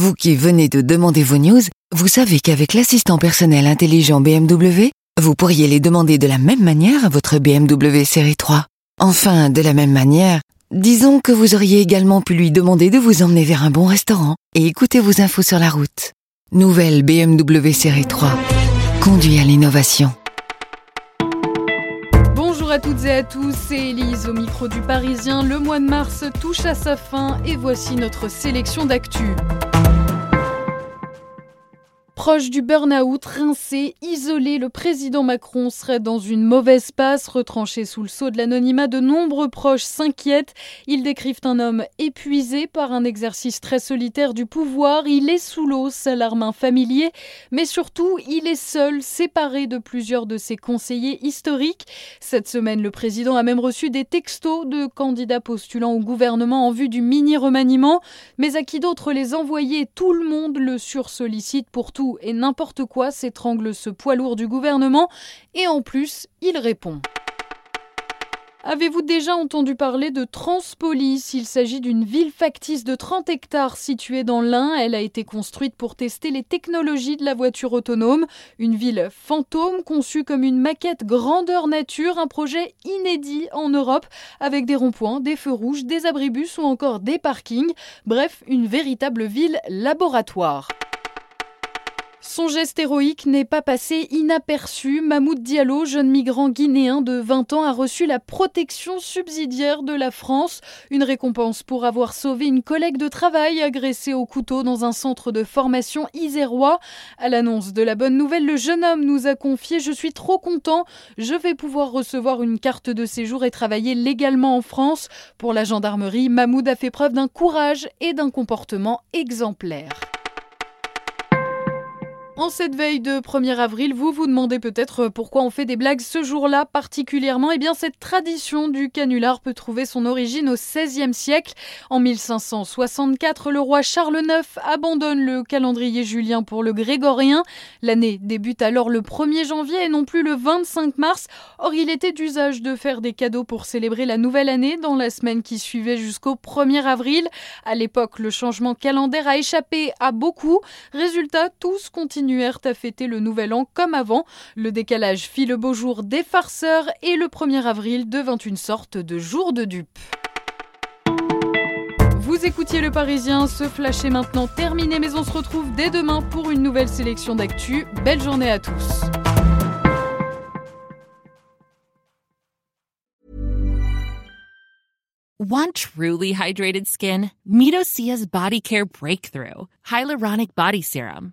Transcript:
Vous qui venez de demander vos news, vous savez qu'avec l'assistant personnel intelligent BMW, vous pourriez les demander de la même manière à votre BMW série 3. Enfin, de la même manière, disons que vous auriez également pu lui demander de vous emmener vers un bon restaurant et écouter vos infos sur la route. Nouvelle BMW série 3. Conduit à l'innovation. Bonjour à toutes et à tous, c'est Elise au micro du Parisien. Le mois de mars touche à sa fin et voici notre sélection d'actu. Proche du burn-out, rincé, isolé, le président Macron serait dans une mauvaise passe, retranché sous le sceau de l'anonymat. De nombreux proches s'inquiètent. Ils décrivent un homme épuisé par un exercice très solitaire du pouvoir. Il est sous l'eau, s'alarme un familier. Mais surtout, il est seul, séparé de plusieurs de ses conseillers historiques. Cette semaine, le président a même reçu des textos de candidats postulant au gouvernement en vue du mini-remaniement. Mais à qui d'autre les envoyer? Tout le monde le sursollicite pour tout et n'importe quoi s'étrangle ce poids lourd du gouvernement et en plus, il répond. Avez-vous déjà entendu parler de Transpolis? Il s'agit d'une ville factice de 30 hectares située dans l'Ain. Elle a été construite pour tester les technologies de la voiture autonome. Une ville fantôme conçue comme une maquette grandeur nature, un projet inédit en Europe avec des ronds-points, des feux rouges, des abribus ou encore des parkings. Bref, une véritable ville laboratoire. Son geste héroïque n'est pas passé inaperçu. Mahmoud Diallo, jeune migrant guinéen de 20 ans, a reçu la protection subsidiaire de la France, une récompense pour avoir sauvé une collègue de travail agressée au couteau dans un centre de formation isérois. À l'annonce de la bonne nouvelle, le jeune homme nous a confié Je suis trop content, je vais pouvoir recevoir une carte de séjour et travailler légalement en France. Pour la gendarmerie, Mahmoud a fait preuve d'un courage et d'un comportement exemplaire. En cette veille de 1er avril, vous vous demandez peut-être pourquoi on fait des blagues ce jour-là particulièrement. Eh bien, cette tradition du canular peut trouver son origine au XVIe siècle. En 1564, le roi Charles IX abandonne le calendrier julien pour le grégorien. L'année débute alors le 1er janvier et non plus le 25 mars. Or, il était d'usage de faire des cadeaux pour célébrer la nouvelle année dans la semaine qui suivait jusqu'au 1er avril. À l'époque, le changement calendaire a échappé à beaucoup. Résultat, tous continuent à fêter le nouvel an comme avant. Le décalage fit le beau jour des farceurs et le 1er avril devint une sorte de jour de dupe. Vous écoutiez le Parisien, ce flash est maintenant terminé, mais on se retrouve dès demain pour une nouvelle sélection d'actu. Belle journée à tous. Want truly hydrated skin? Midosia's Body Care Breakthrough Hyaluronic Body Serum.